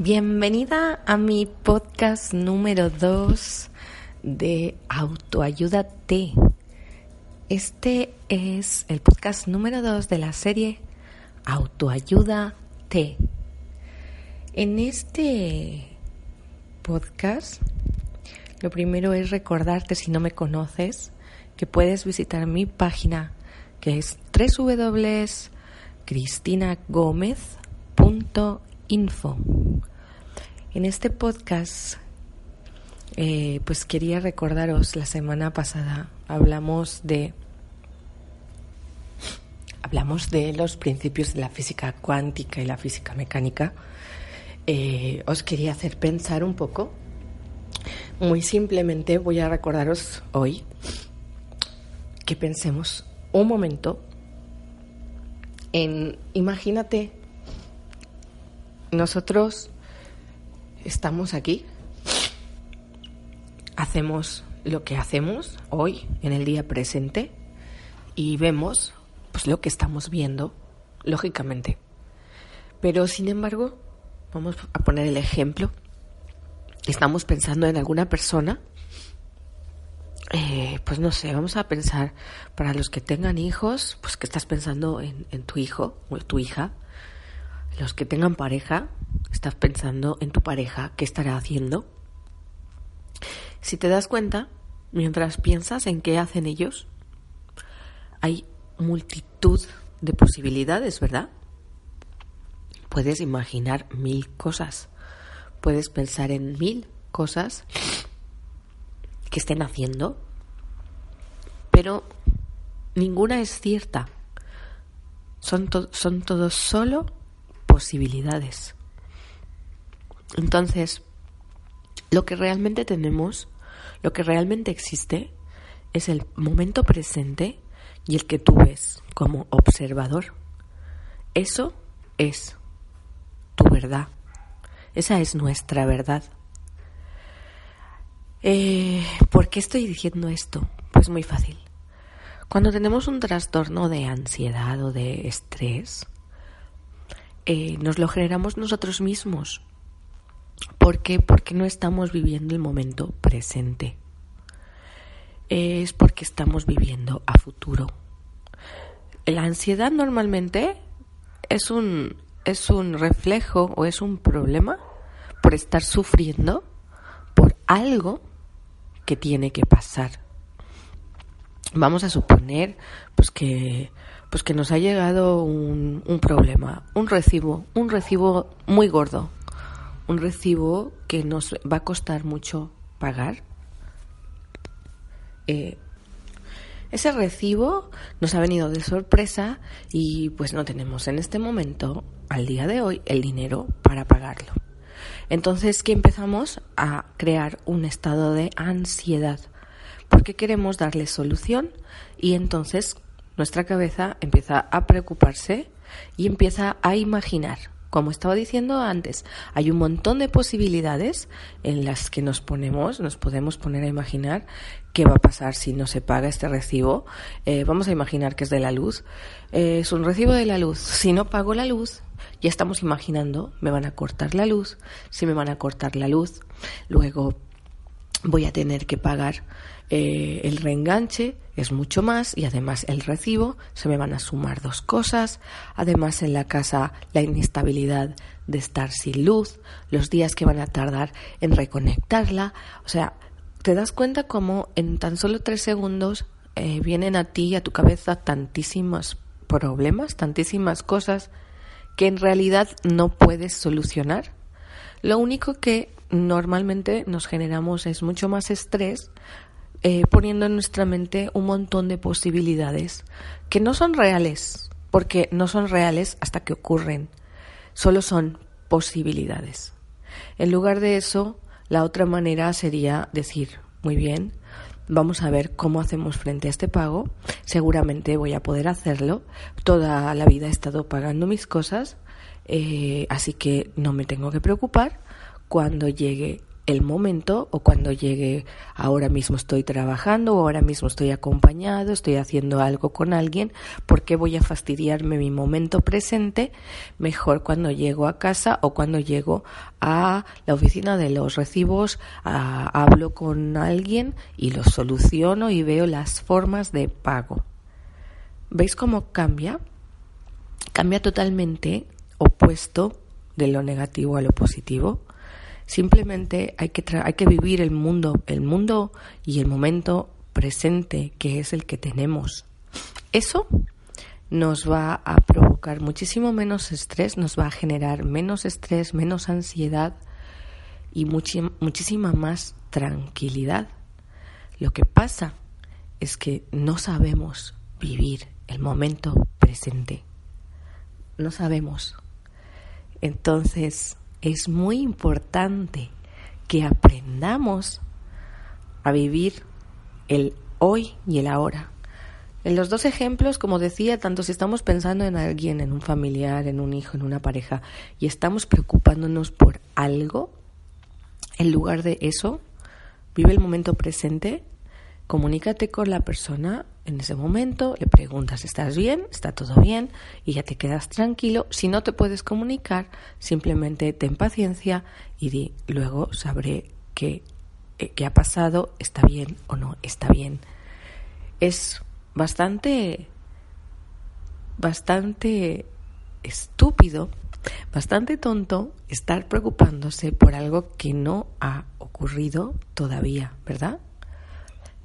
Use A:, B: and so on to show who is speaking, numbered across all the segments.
A: Bienvenida a mi podcast número 2 de Autoayuda T. Este es el podcast número 2 de la serie Autoayuda T. En este podcast, lo primero es recordarte, si no me conoces, que puedes visitar mi página que es www.cristinagomez.info. En este podcast, eh, pues quería recordaros, la semana pasada hablamos de hablamos de los principios de la física cuántica y la física mecánica. Eh, os quería hacer pensar un poco. Muy simplemente voy a recordaros hoy que pensemos un momento en, imagínate, nosotros estamos aquí, hacemos lo que hacemos hoy, en el día presente, y vemos pues lo que estamos viendo, lógicamente. Pero sin embargo, vamos a poner el ejemplo. Estamos pensando en alguna persona. Eh, pues no sé, vamos a pensar para los que tengan hijos, pues que estás pensando en, en tu hijo o tu hija. Los que tengan pareja, estás pensando en tu pareja, qué estará haciendo. Si te das cuenta, mientras piensas en qué hacen ellos, hay multitud de posibilidades, ¿verdad? Puedes imaginar mil cosas, puedes pensar en mil cosas que estén haciendo, pero ninguna es cierta. Son, son todos solo posibilidades. Entonces, lo que realmente tenemos, lo que realmente existe, es el momento presente y el que tú ves como observador. Eso es tu verdad. Esa es nuestra verdad. Eh, ¿Por qué estoy diciendo esto? Pues muy fácil. Cuando tenemos un trastorno de ansiedad o de estrés, eh, nos lo generamos nosotros mismos. ¿Por qué? Porque no estamos viviendo el momento presente. Es porque estamos viviendo a futuro. La ansiedad normalmente es un, es un reflejo o es un problema por estar sufriendo por algo que tiene que pasar. Vamos a suponer pues que pues que nos ha llegado un, un problema, un recibo, un recibo muy gordo, un recibo que nos va a costar mucho pagar. Eh, ese recibo nos ha venido de sorpresa y pues no tenemos en este momento, al día de hoy, el dinero para pagarlo. Entonces, ¿qué empezamos a crear un estado de ansiedad? Porque queremos darle solución y entonces nuestra cabeza empieza a preocuparse y empieza a imaginar como estaba diciendo antes, hay un montón de posibilidades en las que nos ponemos, nos podemos poner a imaginar qué va a pasar si no se paga este recibo. Eh, vamos a imaginar que es de la luz. Eh, es un recibo de la luz. Si no pago la luz, ya estamos imaginando, me van a cortar la luz. Si me van a cortar la luz, luego voy a tener que pagar eh, el reenganche es mucho más y además el recibo se me van a sumar dos cosas. Además en la casa la inestabilidad de estar sin luz, los días que van a tardar en reconectarla. O sea, te das cuenta cómo en tan solo tres segundos eh, vienen a ti y a tu cabeza tantísimos problemas, tantísimas cosas que en realidad no puedes solucionar. Lo único que normalmente nos generamos es mucho más estrés eh, poniendo en nuestra mente un montón de posibilidades que no son reales, porque no son reales hasta que ocurren, solo son posibilidades. En lugar de eso, la otra manera sería decir, muy bien, vamos a ver cómo hacemos frente a este pago, seguramente voy a poder hacerlo, toda la vida he estado pagando mis cosas, eh, así que no me tengo que preocupar, cuando llegue el momento o cuando llegue ahora mismo estoy trabajando o ahora mismo estoy acompañado, estoy haciendo algo con alguien, ¿por qué voy a fastidiarme mi momento presente? Mejor cuando llego a casa o cuando llego a la oficina de los recibos, hablo con alguien y lo soluciono y veo las formas de pago. ¿Veis cómo cambia? Cambia totalmente opuesto de lo negativo a lo positivo. Simplemente hay que, hay que vivir el mundo, el mundo y el momento presente que es el que tenemos. Eso nos va a provocar muchísimo menos estrés, nos va a generar menos estrés, menos ansiedad y muchísima más tranquilidad. Lo que pasa es que no sabemos vivir el momento presente. No sabemos. Entonces, es muy importante que aprendamos a vivir el hoy y el ahora. En los dos ejemplos, como decía, tanto si estamos pensando en alguien, en un familiar, en un hijo, en una pareja, y estamos preocupándonos por algo, en lugar de eso, vive el momento presente, comunícate con la persona en ese momento, le preguntas, ¿estás bien? ¿Está todo bien? Y ya te quedas tranquilo. Si no te puedes comunicar, simplemente ten paciencia y luego sabré qué, eh, qué ha pasado, está bien o no está bien. Es bastante, bastante estúpido, bastante tonto estar preocupándose por algo que no ha ocurrido todavía, ¿verdad?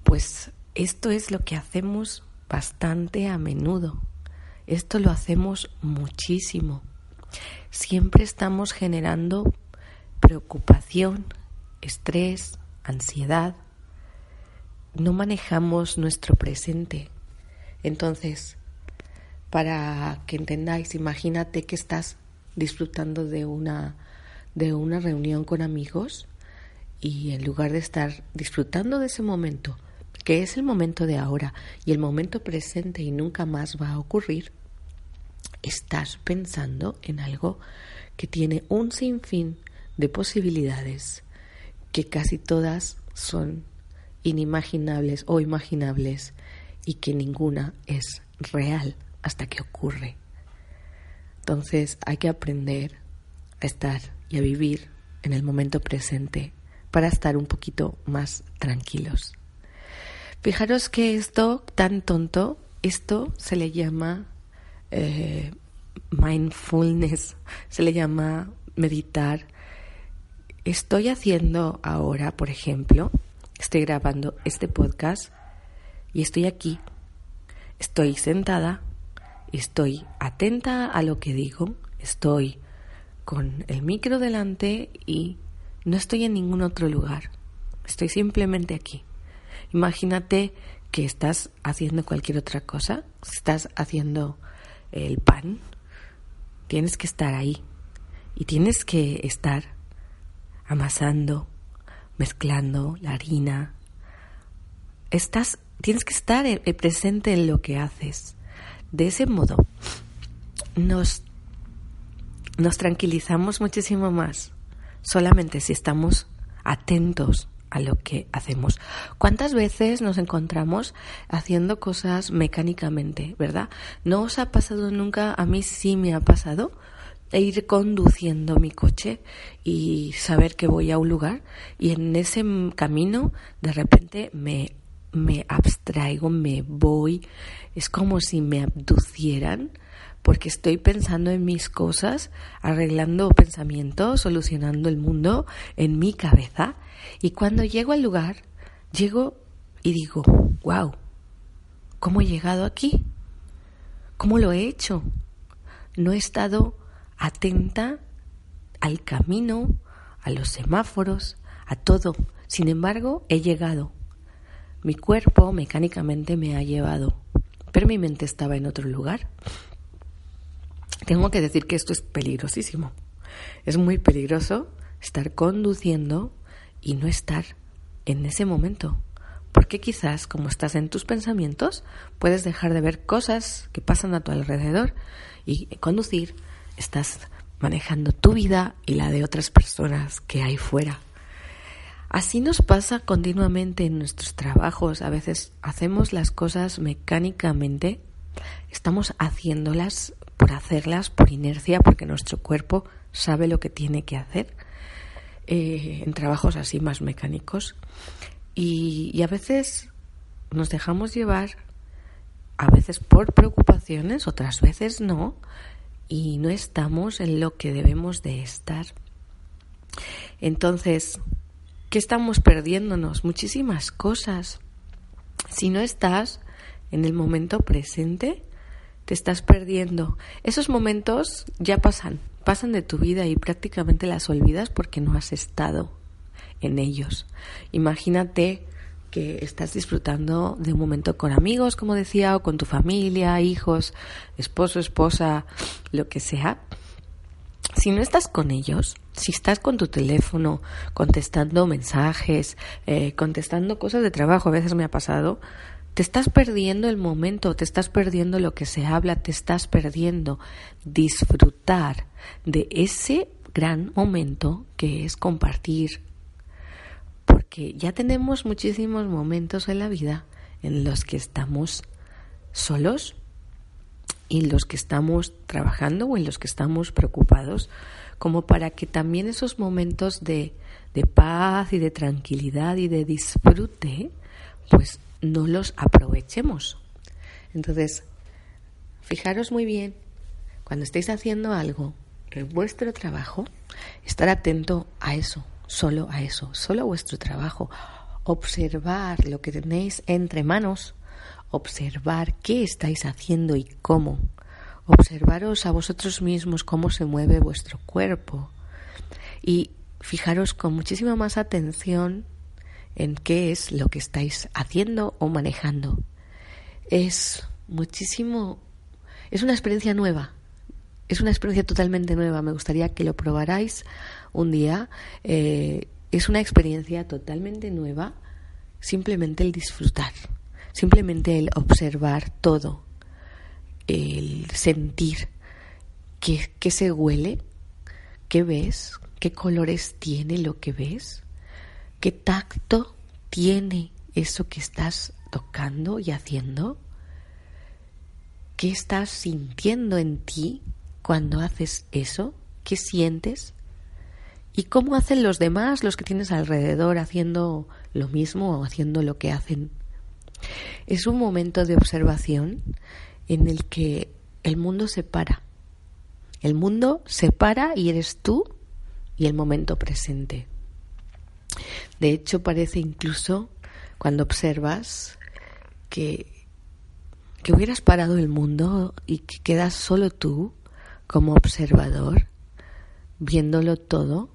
A: Pues esto es lo que hacemos bastante a menudo. Esto lo hacemos muchísimo. Siempre estamos generando preocupación, estrés, ansiedad. No manejamos nuestro presente. Entonces, para que entendáis, imagínate que estás disfrutando de una de una reunión con amigos y en lugar de estar disfrutando de ese momento, que es el momento de ahora y el momento presente y nunca más va a ocurrir, estás pensando en algo que tiene un sinfín de posibilidades que casi todas son inimaginables o imaginables y que ninguna es real hasta que ocurre. Entonces hay que aprender a estar y a vivir en el momento presente para estar un poquito más tranquilos. Fijaros que esto tan tonto, esto se le llama eh, mindfulness, se le llama meditar. Estoy haciendo ahora, por ejemplo, estoy grabando este podcast y estoy aquí, estoy sentada, estoy atenta a lo que digo, estoy con el micro delante y no estoy en ningún otro lugar, estoy simplemente aquí. Imagínate que estás haciendo cualquier otra cosa, estás haciendo el pan, tienes que estar ahí y tienes que estar amasando, mezclando la harina. Estás, tienes que estar presente en lo que haces. De ese modo, nos, nos tranquilizamos muchísimo más solamente si estamos atentos a lo que hacemos. ¿Cuántas veces nos encontramos haciendo cosas mecánicamente, verdad? ¿No os ha pasado nunca? A mí sí me ha pasado ir conduciendo mi coche y saber que voy a un lugar y en ese camino de repente me, me abstraigo, me voy, es como si me abducieran porque estoy pensando en mis cosas, arreglando pensamientos, solucionando el mundo en mi cabeza. Y cuando llego al lugar, llego y digo, wow, ¿cómo he llegado aquí? ¿Cómo lo he hecho? No he estado atenta al camino, a los semáforos, a todo. Sin embargo, he llegado. Mi cuerpo mecánicamente me ha llevado, pero mi mente estaba en otro lugar. Tengo que decir que esto es peligrosísimo. Es muy peligroso estar conduciendo y no estar en ese momento. Porque quizás, como estás en tus pensamientos, puedes dejar de ver cosas que pasan a tu alrededor y conducir, estás manejando tu vida y la de otras personas que hay fuera. Así nos pasa continuamente en nuestros trabajos. A veces hacemos las cosas mecánicamente, estamos haciéndolas por hacerlas, por inercia, porque nuestro cuerpo sabe lo que tiene que hacer eh, en trabajos así más mecánicos. y a veces nos dejamos llevar, a veces por preocupaciones, otras veces no, y no estamos en lo que debemos de estar. Entonces, ¿qué estamos perdiéndonos? Muchísimas cosas. Si no estás en el momento presente, te estás perdiendo. Esos momentos ya pasan, pasan de tu vida y prácticamente las olvidas porque no has estado en ellos. Imagínate que estás disfrutando de un momento con amigos, como decía, o con tu familia, hijos, esposo, esposa, lo que sea. Si no estás con ellos, si estás con tu teléfono contestando mensajes, eh, contestando cosas de trabajo, a veces me ha pasado, te estás perdiendo el momento, te estás perdiendo lo que se habla, te estás perdiendo disfrutar de ese gran momento que es compartir. Porque ya tenemos muchísimos momentos en la vida en los que estamos solos en los que estamos trabajando o en los que estamos preocupados, como para que también esos momentos de, de paz y de tranquilidad y de disfrute, pues no los aprovechemos. Entonces, fijaros muy bien, cuando estéis haciendo algo en vuestro trabajo, estar atento a eso, solo a eso, solo a vuestro trabajo. Observar lo que tenéis entre manos, observar qué estáis haciendo y cómo. Observaros a vosotros mismos cómo se mueve vuestro cuerpo. Y fijaros con muchísima más atención en qué es lo que estáis haciendo o manejando. Es muchísimo, es una experiencia nueva, es una experiencia totalmente nueva. Me gustaría que lo probarais un día. Eh, es una experiencia totalmente nueva, simplemente el disfrutar, simplemente el observar todo, el sentir qué, qué se huele, qué ves, qué colores tiene lo que ves ¿Qué tacto tiene eso que estás tocando y haciendo? ¿Qué estás sintiendo en ti cuando haces eso? ¿Qué sientes? ¿Y cómo hacen los demás, los que tienes alrededor, haciendo lo mismo o haciendo lo que hacen? Es un momento de observación en el que el mundo se para. El mundo se para y eres tú y el momento presente. De hecho, parece incluso cuando observas que, que hubieras parado el mundo y que quedas solo tú como observador, viéndolo todo,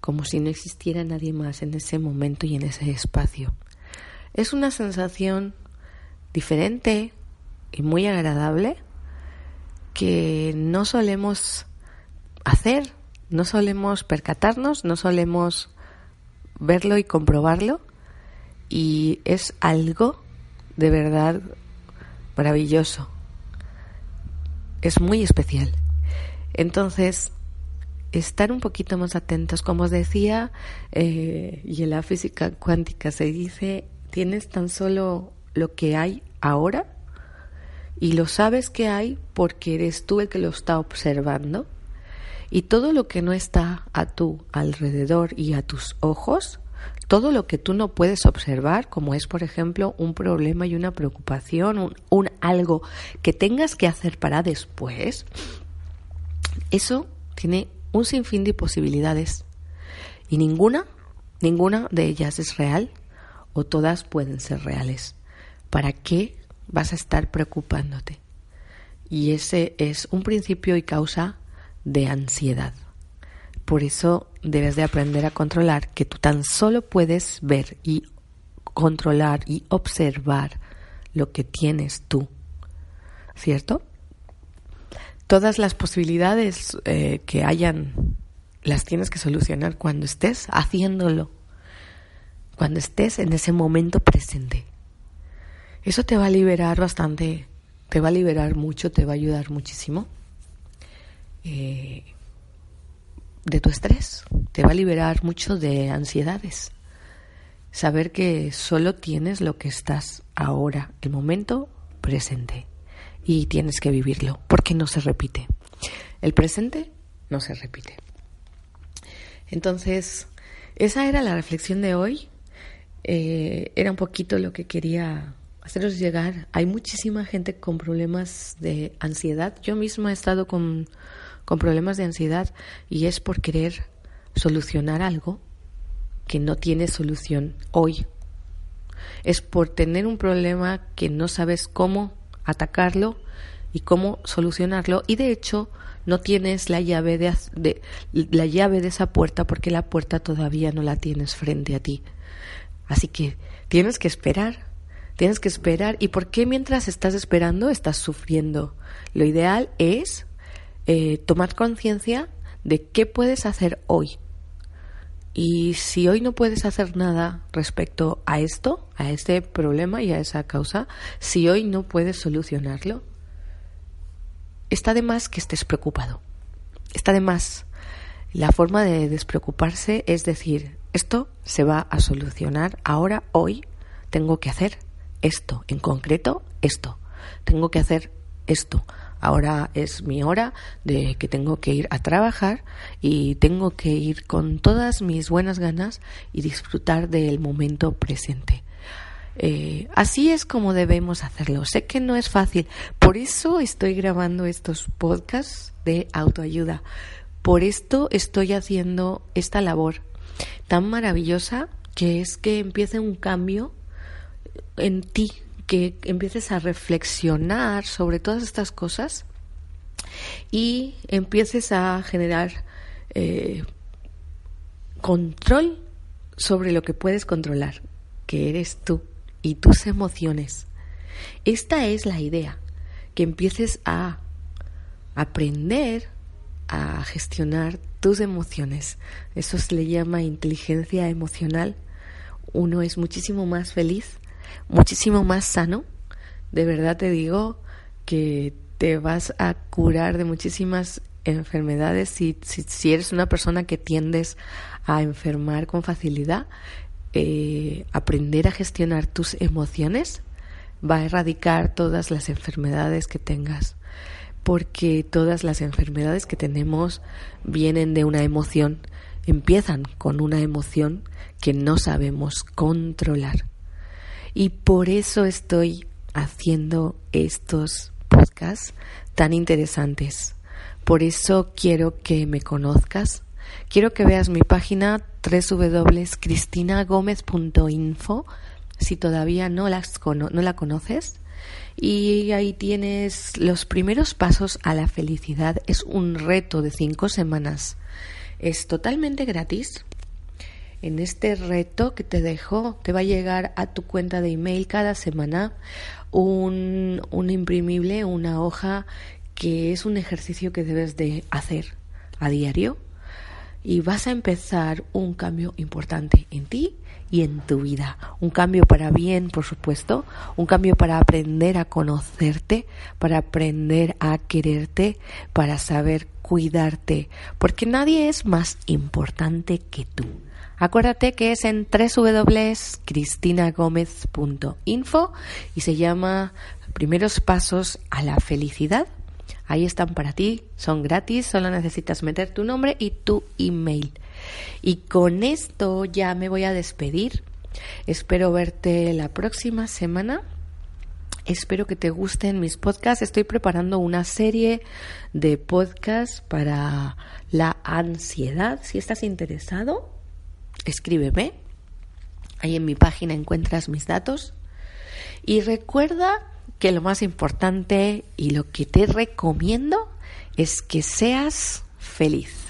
A: como si no existiera nadie más en ese momento y en ese espacio. Es una sensación diferente y muy agradable que no solemos hacer, no solemos percatarnos, no solemos verlo y comprobarlo y es algo de verdad maravilloso. Es muy especial. Entonces, estar un poquito más atentos, como os decía, eh, y en la física cuántica se dice, tienes tan solo lo que hay ahora y lo sabes que hay porque eres tú el que lo está observando y todo lo que no está a tu alrededor y a tus ojos, todo lo que tú no puedes observar, como es, por ejemplo, un problema y una preocupación, un, algo que tengas que hacer para después, eso tiene un sinfín de posibilidades. Y ninguna, ninguna de ellas es real o todas pueden ser reales. ¿Para qué vas a estar preocupándote? Y ese es un principio y causa de ansiedad. Por eso debes de aprender a controlar que tú tan solo puedes ver y controlar y observar lo que tienes tú. ¿Cierto? Todas las posibilidades eh, que hayan las tienes que solucionar cuando estés haciéndolo, cuando estés en ese momento presente. Eso te va a liberar bastante, te va a liberar mucho, te va a ayudar muchísimo. Eh, de tu estrés, te va a liberar mucho de ansiedades. saber que solo tienes lo que estás ahora, el momento presente, y tienes que vivirlo, porque no se repite. El presente no se repite. Entonces, esa era la reflexión de hoy. Eh, era un poquito lo que quería haceros llegar. Hay muchísima gente con problemas de ansiedad. Yo misma he estado con, con problemas de ansiedad y es por querer solucionar algo que no tiene solución hoy. Es por tener un problema que no sabes cómo atacarlo y cómo solucionarlo y de hecho no tienes la llave de, la llave de esa puerta porque la puerta todavía no la tienes frente a ti. Así que tienes que esperar, tienes que esperar. ¿Y por qué mientras estás esperando estás sufriendo? Lo ideal es eh, tomar conciencia de qué puedes hacer hoy. Y si hoy no puedes hacer nada respecto a esto, a este problema y a esa causa, si hoy no puedes solucionarlo, está de más que estés preocupado. Está de más. La forma de despreocuparse es decir, esto se va a solucionar ahora, hoy, tengo que hacer esto, en concreto, esto. Tengo que hacer esto. Ahora es mi hora de que tengo que ir a trabajar y tengo que ir con todas mis buenas ganas y disfrutar del momento presente. Eh, así es como debemos hacerlo. Sé que no es fácil, por eso estoy grabando estos podcasts de autoayuda. Por esto estoy haciendo esta labor tan maravillosa que es que empiece un cambio en ti, que empieces a reflexionar sobre todas estas cosas y empieces a generar eh, control sobre lo que puedes controlar, que eres tú y tus emociones. Esta es la idea, que empieces a aprender a gestionar tus emociones. Eso se le llama inteligencia emocional. Uno es muchísimo más feliz muchísimo más sano. De verdad te digo que te vas a curar de muchísimas enfermedades si, si, eres una persona que tiendes a enfermar con facilidad. Eh, aprender a gestionar tus emociones va a erradicar todas las enfermedades que tengas porque todas las enfermedades que tenemos vienen de una emoción, empiezan con una emoción que no sabemos controlar. Y por eso estoy haciendo estos podcasts tan interesantes. Por eso quiero que me conozcas. Quiero que veas mi página www.cristinagomez.info si todavía no, las no la conoces. Y ahí tienes los primeros pasos a la felicidad. Es un reto de cinco semanas. Es totalmente gratis en este reto que te dejo, te va a llegar a tu cuenta de email cada semana un, un imprimible, una hoja que es un ejercicio que debes de hacer a diario y vas a empezar un cambio importante en ti y en tu vida. Un cambio para bien, por supuesto, un cambio para aprender a conocerte, para aprender a quererte, para saber cuidarte, porque nadie es más importante que tú. Acuérdate que es en www.cristinagomez.info y se llama Primeros Pasos a la Felicidad. Ahí están para ti, son gratis, solo necesitas meter tu nombre y tu email. Y con esto ya me voy a despedir. Espero verte la próxima semana. Espero que te gusten mis podcasts. Estoy preparando una serie de podcasts para la ansiedad. Si estás interesado, escríbeme. Ahí en mi página encuentras mis datos. Y recuerda que lo más importante y lo que te recomiendo es que seas feliz.